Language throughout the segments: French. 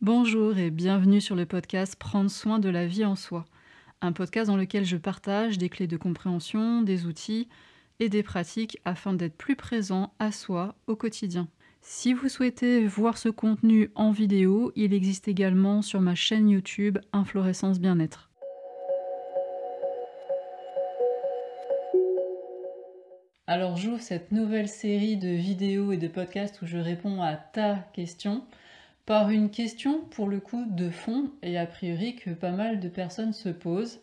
Bonjour et bienvenue sur le podcast Prendre soin de la vie en soi, un podcast dans lequel je partage des clés de compréhension, des outils et des pratiques afin d'être plus présent à soi au quotidien. Si vous souhaitez voir ce contenu en vidéo, il existe également sur ma chaîne YouTube Inflorescence Bien-être. Alors j'ouvre cette nouvelle série de vidéos et de podcasts où je réponds à ta question par une question pour le coup de fond et a priori que pas mal de personnes se posent.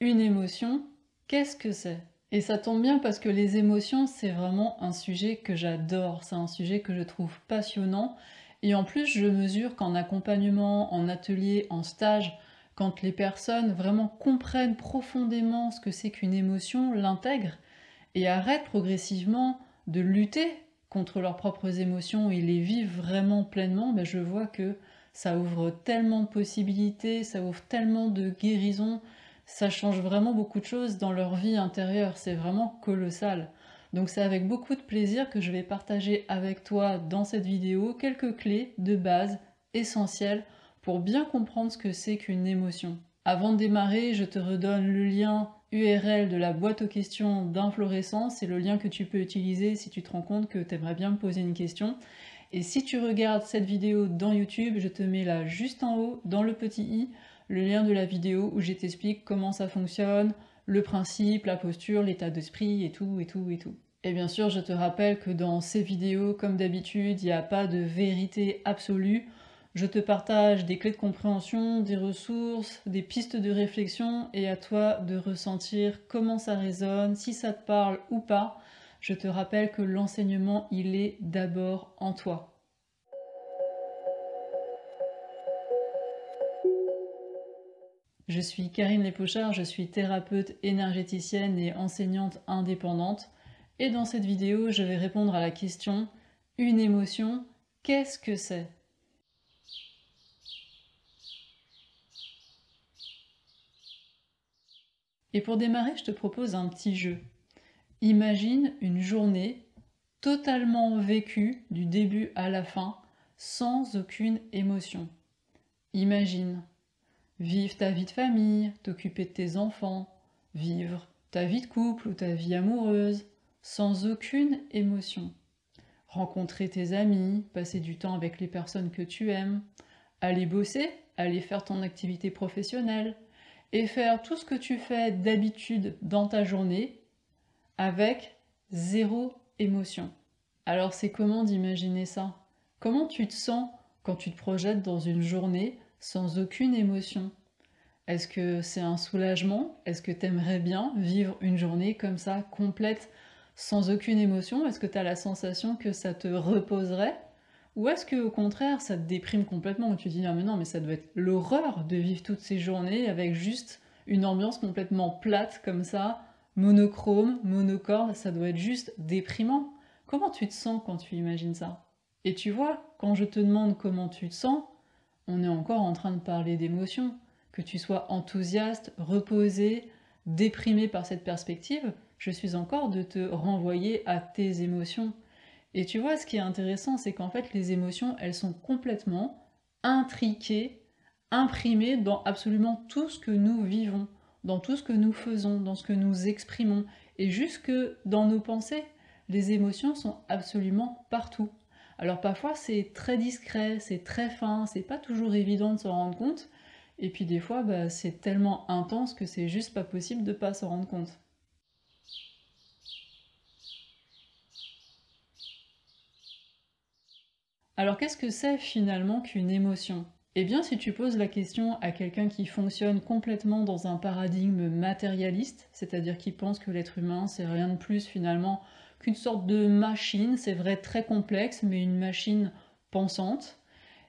Une émotion, qu'est-ce que c'est? Et ça tombe bien parce que les émotions, c'est vraiment un sujet que j'adore, c'est un sujet que je trouve passionnant et en plus je mesure qu'en accompagnement, en atelier, en stage, quand les personnes vraiment comprennent profondément ce que c'est qu'une émotion, l'intègrent et arrêtent progressivement de lutter contre leurs propres émotions et les vivent vraiment pleinement, je vois que ça ouvre tellement de possibilités, ça ouvre tellement de guérisons, ça change vraiment beaucoup de choses dans leur vie intérieure, c'est vraiment colossal. Donc c'est avec beaucoup de plaisir que je vais partager avec toi dans cette vidéo quelques clés de base essentielles pour bien comprendre ce que c'est qu'une émotion. Avant de démarrer, je te redonne le lien URL de la boîte aux questions d'inflorescence, c'est le lien que tu peux utiliser si tu te rends compte que tu aimerais bien me poser une question. Et si tu regardes cette vidéo dans YouTube, je te mets là juste en haut, dans le petit i, le lien de la vidéo où je t'explique comment ça fonctionne, le principe, la posture, l'état d'esprit et tout, et tout, et tout. Et bien sûr, je te rappelle que dans ces vidéos, comme d'habitude, il n'y a pas de vérité absolue. Je te partage des clés de compréhension, des ressources, des pistes de réflexion et à toi de ressentir comment ça résonne, si ça te parle ou pas. Je te rappelle que l'enseignement, il est d'abord en toi. Je suis Karine Lépochard, je suis thérapeute énergéticienne et enseignante indépendante. Et dans cette vidéo, je vais répondre à la question Une émotion, qu'est-ce que c'est? Et pour démarrer, je te propose un petit jeu. Imagine une journée totalement vécue du début à la fin, sans aucune émotion. Imagine vivre ta vie de famille, t'occuper de tes enfants, vivre ta vie de couple ou ta vie amoureuse, sans aucune émotion. Rencontrer tes amis, passer du temps avec les personnes que tu aimes, aller bosser, aller faire ton activité professionnelle, et faire tout ce que tu fais d'habitude dans ta journée avec zéro émotion. Alors c'est comment d'imaginer ça? Comment tu te sens quand tu te projettes dans une journée sans aucune émotion? Est-ce que c'est un soulagement? Est-ce que tu aimerais bien vivre une journée comme ça, complète, sans aucune émotion? Est-ce que tu as la sensation que ça te reposerait? Ou est-ce que au contraire ça te déprime complètement tu dis ah mais non mais ça doit être l'horreur de vivre toutes ces journées avec juste une ambiance complètement plate comme ça, monochrome, monocorde, ça doit être juste déprimant. Comment tu te sens quand tu imagines ça? Et tu vois, quand je te demande comment tu te sens, on est encore en train de parler d'émotions. Que tu sois enthousiaste, reposé, déprimé par cette perspective, je suis encore de te renvoyer à tes émotions. Et tu vois, ce qui est intéressant, c'est qu'en fait, les émotions, elles sont complètement intriquées, imprimées dans absolument tout ce que nous vivons, dans tout ce que nous faisons, dans ce que nous exprimons, et jusque dans nos pensées. Les émotions sont absolument partout. Alors parfois c'est très discret, c'est très fin, c'est pas toujours évident de s'en rendre compte, et puis des fois bah, c'est tellement intense que c'est juste pas possible de pas s'en rendre compte. Alors qu'est-ce que c'est finalement qu'une émotion? Eh bien si tu poses la question à quelqu'un qui fonctionne complètement dans un paradigme matérialiste, c'est-à-dire qui pense que l'être humain c'est rien de plus finalement qu'une sorte de machine, c'est vrai très complexe, mais une machine pensante,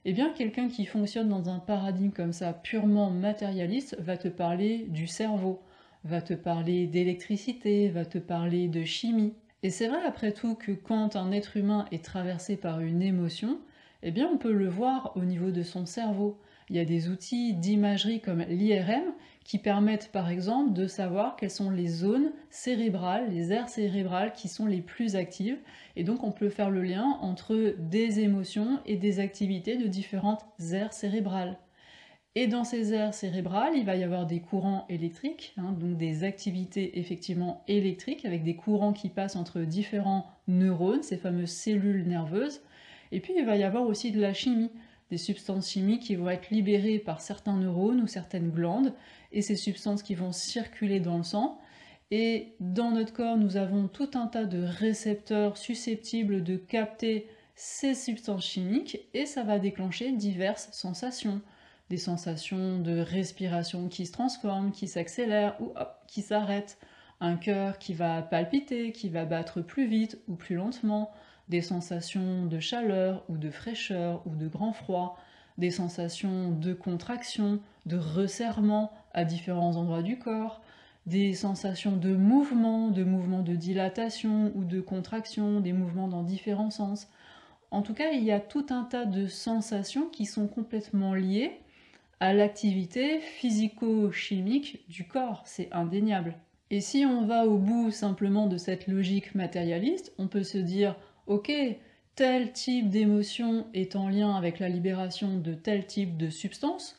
eh bien quelqu'un qui fonctionne dans un paradigme comme ça purement matérialiste va te parler du cerveau, va te parler d'électricité, va te parler de chimie. Et c'est vrai après tout que quand un être humain est traversé par une émotion, Eh bien, on peut le voir au niveau de son cerveau. Il y a des outils d'imagerie comme l'IRM qui permettent par exemple de savoir quelles sont les zones cérébrales, les aires cérébrales qui sont les plus actives. Et donc on peut faire le lien entre des émotions et des activités de différentes aires cérébrales. Et dans ces aires cérébrales, il va y avoir des courants électriques, hein, donc des activités effectivement électriques avec des courants qui passent entre différents neurones, ces fameuses cellules nerveuses. Et puis il va y avoir aussi de la chimie des substances chimiques qui vont être libérées par certains neurones ou certaines glandes, et ces substances qui vont circuler dans le sang. Et dans notre corps, nous avons tout un tas de récepteurs susceptibles de capter ces substances chimiques, et ça va déclencher diverses sensations. Des sensations de respiration qui se transforment, qui s'accélèrent ou qui s'arrêtent. Un cœur qui va palpiter, qui va battre plus vite ou plus lentement, des sensations de chaleur ou de fraîcheur ou de grand froid, des sensations de contraction, de resserrement à différents endroits du corps, des sensations de mouvement, de mouvement de dilatation ou de contraction, des mouvements dans différents sens. En tout cas, il y a tout un tas de sensations qui sont complètement liées à l'activité physico-chimique du corps, c'est indéniable. Et si on va au bout simplement de cette logique matérialiste, on peut se dire ok, tel type d'émotion est en lien avec la libération de tel type de substance,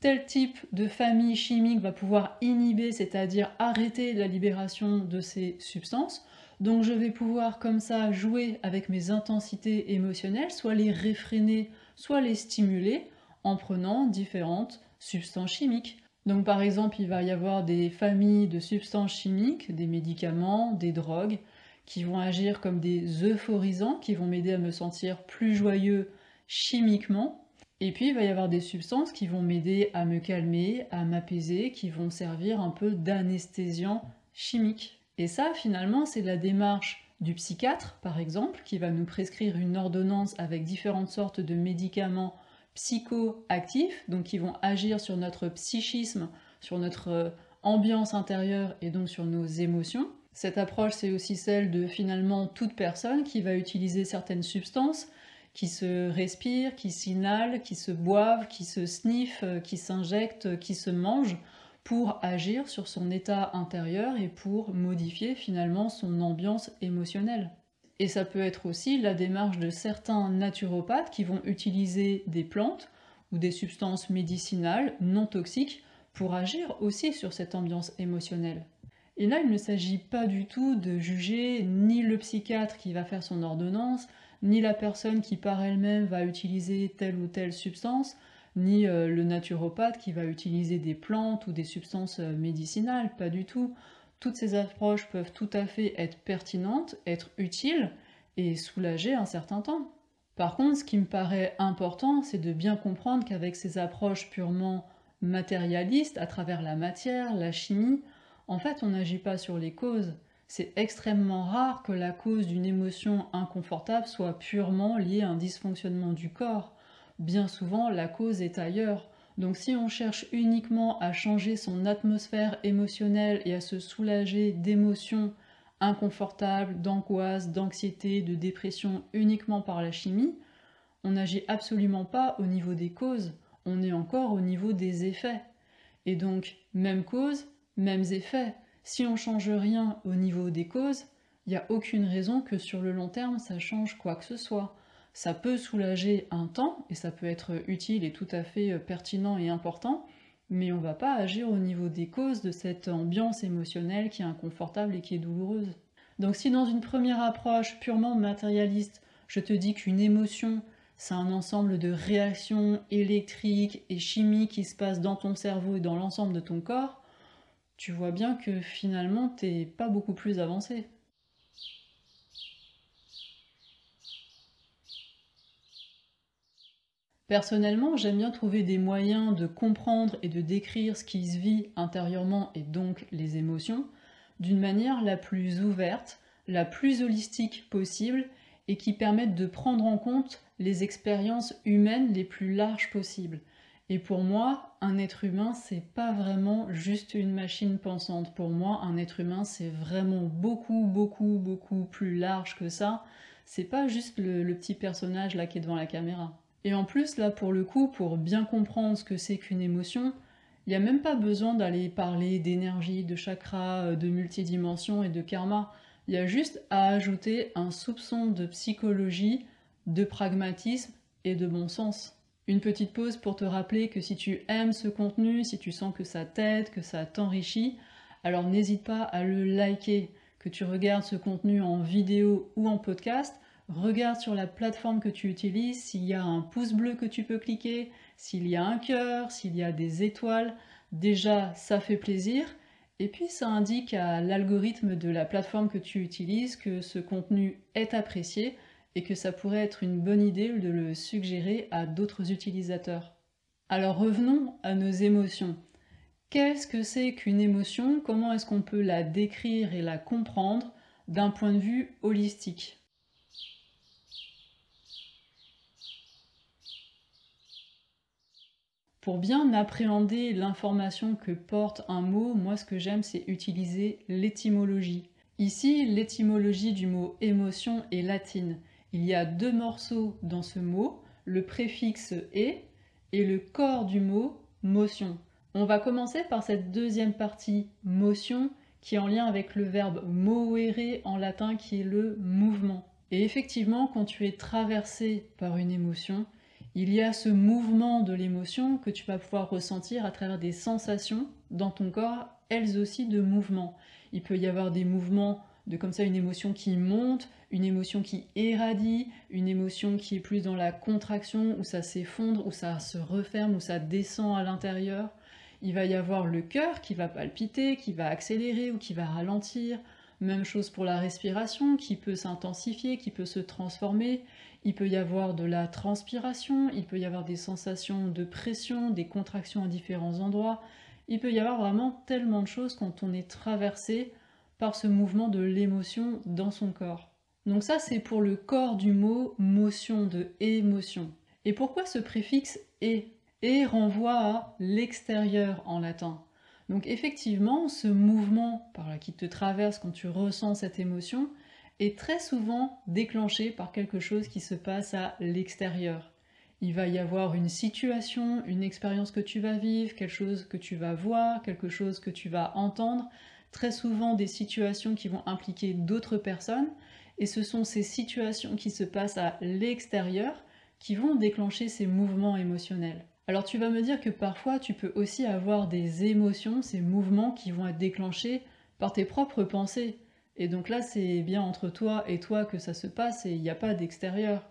tel type de famille chimique va pouvoir inhiber, c'est-à-dire arrêter la libération de ces substances. Donc je vais pouvoir comme ça jouer avec mes intensités émotionnelles, soit les réfréner, soit les stimuler en prenant différentes substances chimiques. Donc par exemple, il va y avoir des familles de substances chimiques, des médicaments, des drogues, qui vont agir comme des euphorisants, qui vont m'aider à me sentir plus joyeux chimiquement. Et puis il va y avoir des substances qui vont m'aider à me calmer, à m'apaiser, qui vont servir un peu d'anesthésiant chimique. Et ça, finalement, c'est la démarche du psychiatre, par exemple, qui va nous prescrire une ordonnance avec différentes sortes de médicaments psychoactifs, donc qui vont agir sur notre psychisme, sur notre euh, ambiance intérieure et donc sur nos émotions. Cette approche, c'est aussi celle de finalement toute personne qui va utiliser certaines substances qui se respirent, qui s'inhalent, qui se boivent, qui se sniffent, qui s'injectent, qui se mangent pour agir sur son état intérieur et pour modifier finalement son ambiance émotionnelle. Et ça peut être aussi la démarche de certains naturopathes qui vont utiliser des plantes ou des substances médicinales non toxiques pour agir aussi sur cette ambiance émotionnelle. Et là, il ne s'agit pas du tout de juger ni le psychiatre qui va faire son ordonnance, ni la personne qui par elle-même va utiliser telle ou telle substance, ni euh, le naturopathe qui va utiliser des plantes ou des substances euh, médicinales, pas du tout. Toutes ces approches peuvent tout à fait être pertinentes, être utiles et soulager un certain temps. Par contre, ce qui me paraît important, c'est de bien comprendre qu'avec ces approches purement matérialistes, à travers la matière, la chimie, en fait, on n'agit pas sur les causes. C'est extrêmement rare que la cause d'une émotion inconfortable soit purement liée à un dysfonctionnement du corps. Bien souvent, la cause est ailleurs. Donc si on cherche uniquement à changer son atmosphère émotionnelle et à se soulager d'émotions inconfortables, d'angoisse, d'anxiété, de dépression uniquement par la chimie, on n'agit absolument pas au niveau des causes, on est encore au niveau des effets. Et donc, même cause, mêmes effets. Si on change rien au niveau des causes, il n'y a aucune raison que sur le long terme ça change quoi que ce soit. Ça peut soulager un temps et ça peut être utile et tout à fait euh, pertinent et important, mais on va pas agir au niveau des causes de cette ambiance émotionnelle qui est inconfortable et qui est douloureuse. Donc si dans une première approche purement matérialiste, je te dis qu'une émotion, c'est un ensemble de réactions électriques et chimiques qui se passent dans ton cerveau et dans l'ensemble de ton corps, tu vois bien que finalement, t'es pas beaucoup plus avancé. Personnellement, j'aime bien trouver des moyens de comprendre et de décrire ce qui se vit intérieurement et donc les émotions d'une manière la plus ouverte, la plus holistique possible et qui permette de prendre en compte les expériences humaines les plus larges possibles. Et pour moi, un être humain, c'est pas vraiment juste une machine pensante. Pour moi, un être humain, c'est vraiment beaucoup, beaucoup, beaucoup plus large que ça. c'est pas juste le, petit personnage là qui est devant la caméra. Et en plus, là, pour le coup, pour bien comprendre ce que c'est qu'une émotion, il n'y a même pas besoin d'aller parler d'énergie, de chakra, euh, de multidimension et de karma. Il y a juste à ajouter un soupçon de psychologie, de pragmatisme et de bon sens. Une petite pause pour te rappeler que si tu aimes ce contenu, si tu sens que ça t'aide, que ça t'enrichit, alors n'hésite pas à le liker, que tu regardes ce contenu en vidéo ou en podcast, regarde sur la plateforme que tu utilises s'il y a un pouce bleu que tu peux cliquer, s'il y a un cœur, s'il y a des étoiles. Déjà, ça fait plaisir. Et puis, ça indique à l'algorithme de la plateforme que tu utilises que ce contenu est apprécié et que ça pourrait être une bonne idée de le suggérer à d'autres utilisateurs. Alors revenons à nos émotions. Qu'est-ce que c'est qu'une émotion? Comment est-ce qu'on peut la décrire et la comprendre d'un point de vue holistique? Pour bien appréhender l'information que porte un mot, moi ce que j'aime c'est utiliser l'étymologie. Ici, l'étymologie du mot émotion est latine. Il y a deux morceaux dans ce mot, le préfixe est et le corps du mot motion. On va commencer par cette deuxième partie motion qui est en lien avec le verbe moere en latin qui est le mouvement. Et effectivement, quand tu es traversé par une émotion, il y a ce mouvement de l'émotion que tu vas pouvoir ressentir à travers des sensations dans ton corps, elles aussi de mouvement. Il peut y avoir des mouvements de comme ça une émotion qui monte, une émotion qui irradie, une émotion qui est plus dans la contraction, où ça s'effondre, où ça se referme, où ça descend à l'intérieur. Il va y avoir le cœur qui va palpiter, qui va accélérer ou qui va ralentir. Même chose pour la respiration qui peut s'intensifier, qui peut se transformer. Il peut y avoir de la transpiration, il peut y avoir des sensations de pression, des contractions à différents endroits. Il peut y avoir vraiment tellement de choses quand on est traversé par ce mouvement de l'émotion dans son corps. Donc ça c'est pour le corps du mot motion de émotion. Et pourquoi ce préfixe est et renvoie à l'extérieur en latin. Donc effectivement, ce mouvement qui te traverse quand tu ressens cette émotion, est très souvent déclenché par quelque chose qui se passe à l'extérieur. Il va y avoir une situation, une expérience que tu vas vivre, quelque chose que tu vas voir, quelque chose que tu vas entendre, très souvent des situations qui vont impliquer d'autres personnes, et ce sont ces situations qui se passent à l'extérieur qui vont déclencher ces mouvements émotionnels. Alors tu vas me dire que parfois tu peux aussi avoir des émotions, ces mouvements qui vont être déclenchés par tes propres pensées. Et donc là, c'est bien entre toi et toi que ça se passe et il n'y a pas d'extérieur.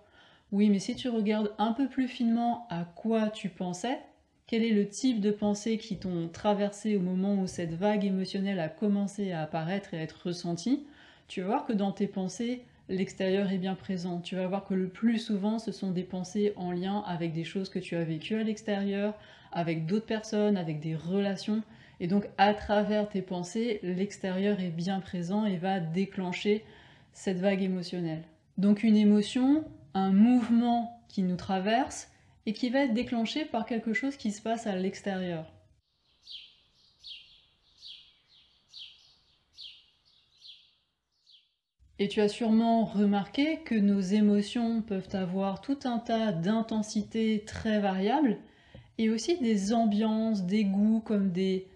Oui, mais si tu regardes un peu plus finement à quoi tu pensais, quel est le type de pensées qui t'ont traversé au moment où cette vague émotionnelle a commencé à apparaître et à être ressentie, tu vas voir que dans tes pensées, l'extérieur est bien présent. Tu vas voir que le plus souvent, ce sont des pensées en lien avec des choses que tu as vécues à l'extérieur, avec d'autres personnes, avec des relations. Et donc à travers tes pensées, l'extérieur est bien présent et va déclencher cette vague émotionnelle. Donc une émotion, un mouvement qui nous traverse et qui va être déclenché par quelque chose qui se passe à l'extérieur. Et tu as sûrement remarqué que nos émotions peuvent avoir tout un tas d'intensités très variables et aussi des ambiances, des goûts comme des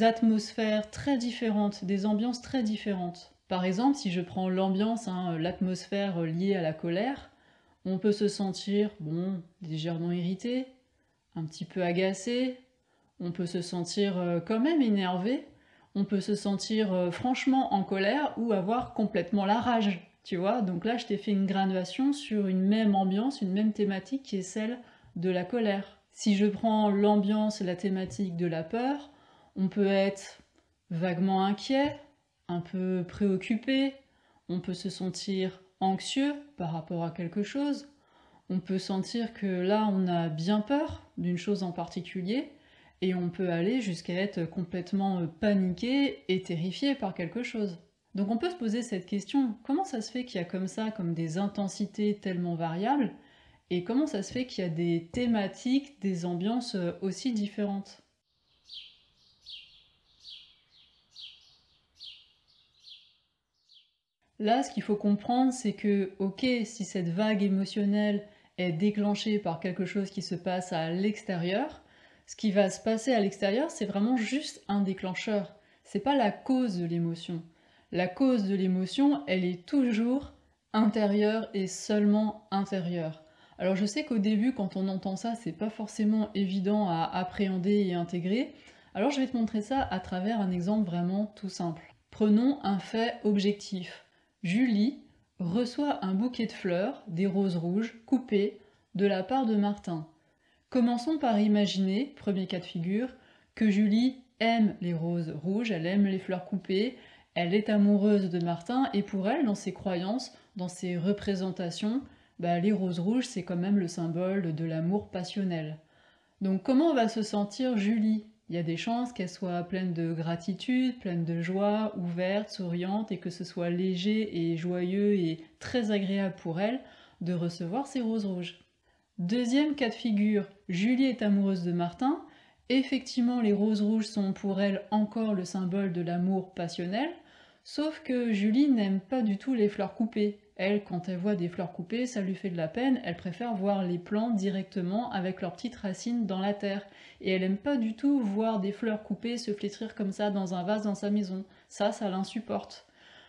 atmosphères très différentes, des ambiances très différentes. Par exemple, si je prends l'ambiance, hein, l'atmosphère liée à la colère, on peut se sentir, bon, légèrement irrité, un petit peu agacé, on peut se sentir euh, quand même énervé, on peut se sentir euh, franchement en colère ou avoir complètement la rage, tu vois. Donc là, je t'ai fait une graduation sur une même ambiance, une même thématique qui est celle de la colère. Si je prends l'ambiance et la thématique de la peur, on peut être vaguement inquiet, un peu préoccupé, on peut se sentir anxieux par rapport à quelque chose, on peut sentir que là on a bien peur d'une chose en particulier, et on peut aller jusqu'à être complètement paniqué et terrifié par quelque chose. Donc on peut se poser cette question, comment ça se fait qu'il y a comme ça, comme des intensités tellement variables, et comment ça se fait qu'il y a des thématiques, des ambiances aussi différentes? Là, ce qu'il faut comprendre, c'est que, ok, si cette vague émotionnelle est déclenchée par quelque chose qui se passe à l'extérieur, ce qui va se passer à l'extérieur, c'est vraiment juste un déclencheur. C'est pas la cause de l'émotion. La cause de l'émotion, elle est toujours intérieure et seulement intérieure. Alors je sais qu'au début, quand on entend ça, c'est pas forcément évident à appréhender et intégrer. Alors je vais te montrer ça à travers un exemple vraiment tout simple. Prenons un fait objectif. Julie reçoit un bouquet de fleurs, des roses rouges, coupées, de la part de Martin. Commençons par imaginer, premier cas de figure, que Julie aime les roses rouges, elle aime les fleurs coupées, elle est amoureuse de Martin et pour elle, dans ses croyances, dans ses représentations, bah, les roses rouges, c'est quand même le symbole de l'amour passionnel. Donc comment va se sentir Julie? Il y a des chances qu'elle soit pleine de gratitude, pleine de joie, ouverte, souriante, et que ce soit léger et joyeux et très agréable pour elle de recevoir ces roses rouges? Deuxième cas de figure, Julie est amoureuse de Martin. Effectivement, les roses rouges sont pour elle encore le symbole de l'amour passionnel, sauf que Julie n'aime pas du tout les fleurs coupées. Elle, quand elle voit des fleurs coupées, ça lui fait de la peine, elle préfère voir les plantes directement avec leurs petites racines dans la terre. Et elle aime pas du tout voir des fleurs coupées se flétrir comme ça dans un vase dans sa maison. Ça, ça l'insupporte.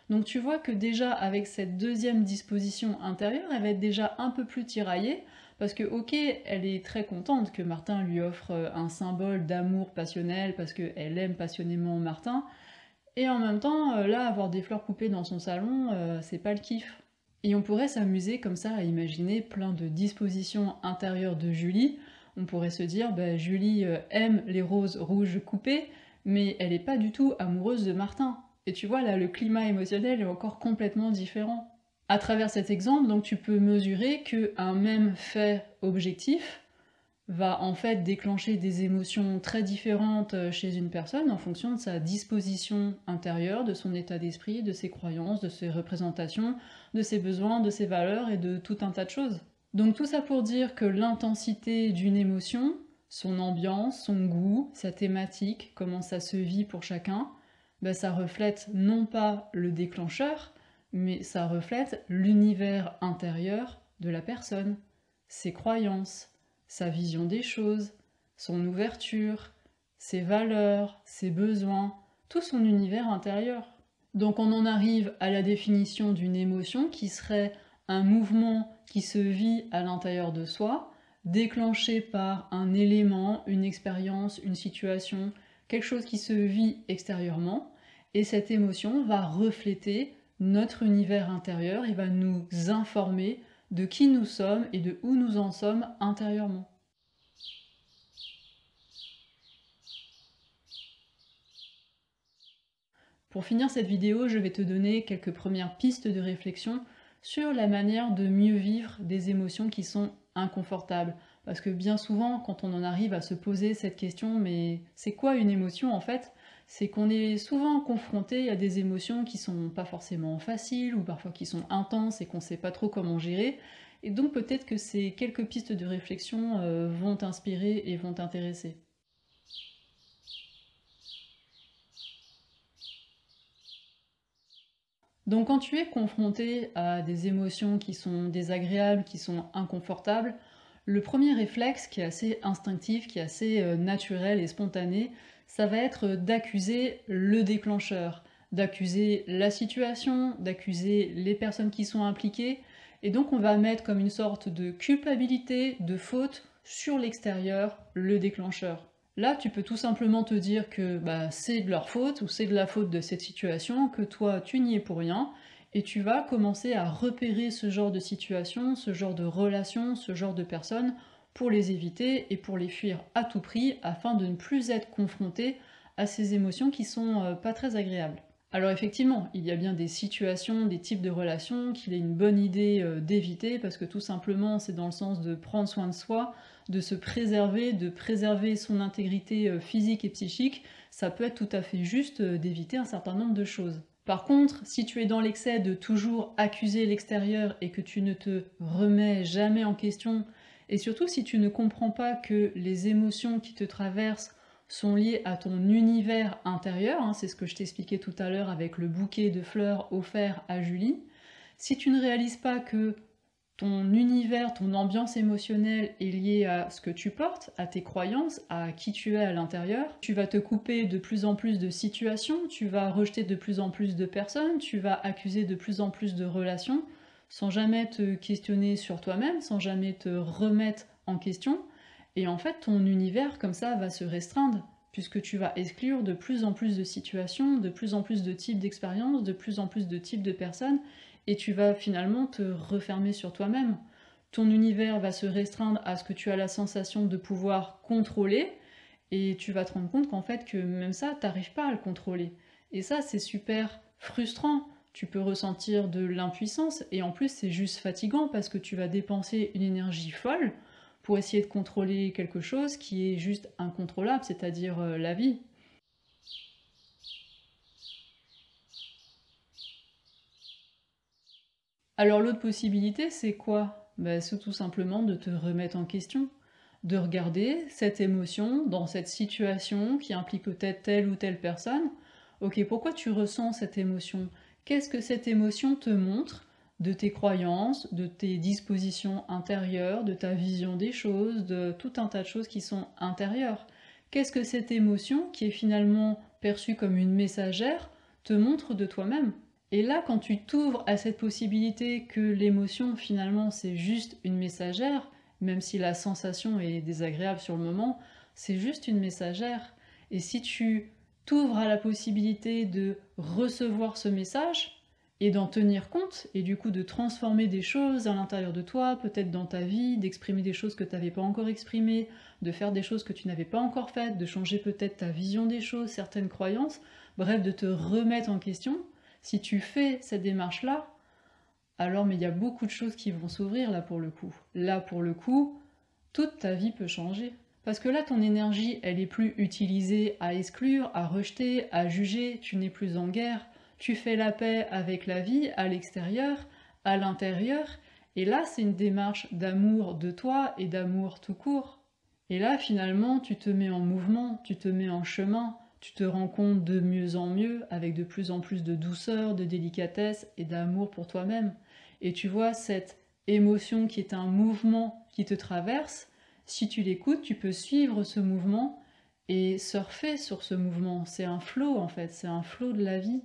Donc tu vois que déjà avec cette deuxième disposition intérieure, elle va être déjà un peu plus tiraillée, parce que, ok, elle est très contente que Martin lui offre euh, un symbole d'amour passionnel parce qu'elle aime passionnément Martin. Et en même temps, euh, là, avoir des fleurs coupées dans son salon, euh, c'est pas le kiff. Et on pourrait s'amuser comme ça à imaginer plein de dispositions intérieures de Julie. On pourrait se dire, bah, Julie aime les roses rouges coupées, mais elle n'est pas du tout amoureuse de Martin. Et tu vois, là, le climat émotionnel est encore complètement différent. À travers cet exemple, donc tu peux mesurer qu'un même fait objectif va en fait déclencher des émotions très différentes euh, chez une personne en fonction de sa disposition intérieure, de son état d'esprit, de ses croyances, de ses représentations, de ses besoins, de ses valeurs et de tout un tas de choses. Donc tout ça pour dire que l'intensité d'une émotion, son ambiance, son goût, sa thématique, comment ça se vit pour chacun, ben ça reflète non pas le déclencheur, mais ça reflète l'univers intérieur de la personne, ses croyances, sa vision des choses, son ouverture, ses valeurs, ses besoins, tout son univers intérieur. Donc on en arrive à la définition d'une émotion qui serait un mouvement qui se vit à l'intérieur de soi, déclenché par un élément, une expérience, une situation, quelque chose qui se vit extérieurement, et cette émotion va refléter notre univers intérieur, il va nous informer de qui nous sommes et de où nous en sommes intérieurement. Pour finir cette vidéo, je vais te donner quelques premières pistes de réflexion sur la manière de mieux vivre des émotions qui sont inconfortables. Parce que bien souvent, quand on en arrive à se poser cette question, mais c'est quoi une émotion en fait? C'est qu'on est souvent confronté à des émotions qui sont pas forcément faciles ou parfois qui sont intenses et qu'on sait pas trop comment gérer. Et donc peut-être que ces quelques pistes de réflexion euh, vont t'inspirer et vont t'intéresser. Donc quand tu es confronté à des émotions qui sont désagréables, qui sont inconfortables, le premier réflexe qui est assez instinctif, qui est assez euh, naturel et spontané, ça va être d'accuser le déclencheur, d'accuser la situation, d'accuser les personnes qui sont impliquées. Et donc on va mettre comme une sorte de culpabilité, de faute sur l'extérieur, le déclencheur. Là, tu peux tout simplement te dire que bah, c'est de leur faute ou c'est de la faute de cette situation, que toi, tu n'y es pour rien, et tu vas commencer à repérer ce genre de situation, ce genre de relation, ce genre de personnes pour les éviter et pour les fuir à tout prix afin de ne plus être confronté à ces émotions qui sont euh, pas très agréables. Alors effectivement, il y a bien des situations, des types de relations qu'il est une bonne idée euh, d'éviter parce que tout simplement c'est dans le sens de prendre soin de soi, de se préserver, de préserver son intégrité euh, physique et psychique, ça peut être tout à fait juste d'éviter un certain nombre de choses. Par contre, si tu es dans l'excès de toujours accuser l'extérieur et que tu ne te remets jamais en question et surtout, si tu ne comprends pas que les émotions qui te traversent sont liées à ton univers intérieur, hein, c'est ce que je t'expliquais tout à l'heure avec le bouquet de fleurs offert à Julie, si tu ne réalises pas que ton univers, ton ambiance émotionnelle est liée à ce que tu portes, à tes croyances, à qui tu es à l'intérieur. Tu vas te couper de plus en plus de situations, tu vas rejeter de plus en plus de personnes, tu vas accuser de plus en plus de relations, sans jamais te questionner sur toi-même, sans jamais te remettre en question. Et en fait, ton univers, comme ça, va se restreindre, puisque tu vas exclure de plus en plus de situations, de plus en plus de types d'expériences, de plus en plus de types de personnes, et tu vas finalement te refermer sur toi-même. Ton univers va se restreindre à ce que tu as la sensation de pouvoir contrôler et tu vas te rendre compte qu'en fait que même ça, tu n'arrives pas à le contrôler. Et ça, c'est super frustrant. Tu peux ressentir de l'impuissance et en plus c'est juste fatigant parce que tu vas dépenser une énergie folle pour essayer de contrôler quelque chose qui est juste incontrôlable, c'est-à-dire euh, la vie. Alors l'autre possibilité, c'est quoi? Ben, C'est tout simplement de te remettre en question, de regarder cette émotion dans cette situation qui implique peut-être telle ou telle personne. Ok, pourquoi tu ressens cette émotion? Qu'est-ce que cette émotion te montre de tes croyances, de tes dispositions intérieures, de ta vision des choses, de tout un tas de choses qui sont intérieures? Qu'est-ce que cette émotion, qui est finalement perçue comme une messagère, te montre de toi-même? Et là, quand tu t'ouvres à cette possibilité que l'émotion, finalement, c'est juste une messagère, même si la sensation est désagréable sur le moment, c'est juste une messagère. Et si tu t'ouvres à la possibilité de recevoir ce message et d'en tenir compte, et du coup de transformer des choses à l'intérieur de toi, peut-être dans ta vie, d'exprimer des choses que tu n'avais pas encore exprimées, de faire des choses que tu n'avais pas encore faites, de changer peut-être ta vision des choses, certaines croyances, bref, de te remettre en question, si tu fais cette démarche-là, alors mais il y a beaucoup de choses qui vont s'ouvrir là pour le coup. Là pour le coup, toute ta vie peut changer. Parce que là, ton énergie, elle est plus utilisée à exclure, à rejeter, à juger, tu n'es plus en guerre, tu fais la paix avec la vie à l'extérieur, à l'intérieur, et là, c'est une démarche d'amour de toi et d'amour tout court. Et là, finalement, tu te mets en mouvement, tu te mets en chemin, tu te rends compte de mieux en mieux, avec de plus en plus de douceur, de délicatesse et d'amour pour toi-même. Et tu vois cette émotion qui est un mouvement qui te traverse, si tu l'écoutes, tu peux suivre ce mouvement et surfer sur ce mouvement. C'est un flot en fait, c'est un flot de la vie.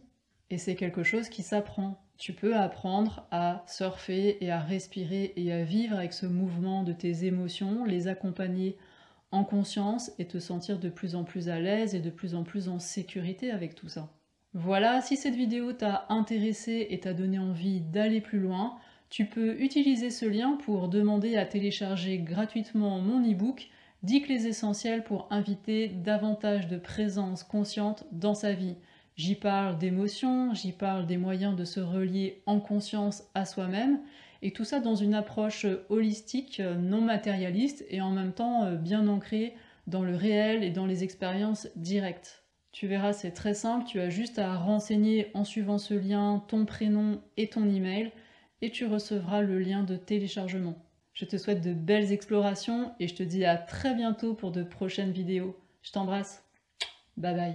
Et c'est quelque chose qui s'apprend. Tu peux apprendre à surfer et à respirer et à vivre avec ce mouvement de tes émotions, les accompagner en conscience et te sentir de plus en plus à l'aise et de plus en plus en sécurité avec tout ça. Voilà, si cette vidéo t'a intéressé et t'a donné envie d'aller plus loin, tu peux utiliser ce lien pour demander à télécharger gratuitement mon e-book 10 clés essentielles pour inviter davantage de présence consciente dans sa vie. J'y parle d'émotions, j'y parle des moyens de se relier en conscience à soi-même et tout ça dans une approche holistique, non matérialiste et en même temps euh, bien ancrée dans le réel et dans les expériences directes. Tu verras, c'est très simple, tu as juste à renseigner en suivant ce lien ton prénom et ton email et tu recevras le lien de téléchargement. Je te souhaite de belles explorations et je te dis à très bientôt pour de prochaines vidéos. Je t'embrasse. Bye bye.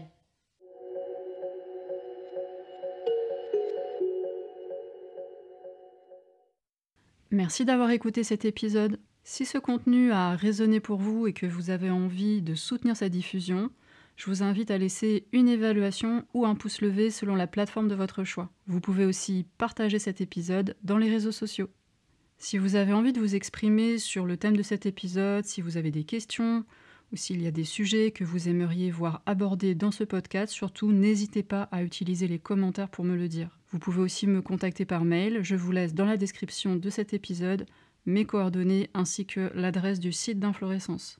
Merci d'avoir écouté cet épisode. Si ce contenu a résonné pour vous et que vous avez envie de soutenir sa diffusion, je vous invite à laisser une évaluation ou un pouce levé selon la plateforme de votre choix. Vous pouvez aussi partager cet épisode dans les réseaux sociaux. Si vous avez envie de vous exprimer sur le thème de cet épisode, si vous avez des questions ou s'il y a des sujets que vous aimeriez voir abordés dans ce podcast, surtout n'hésitez pas à utiliser les commentaires pour me le dire. Vous pouvez aussi me contacter par mail, je vous laisse dans la description de cet épisode mes coordonnées ainsi que l'adresse du site d'Inflorescence.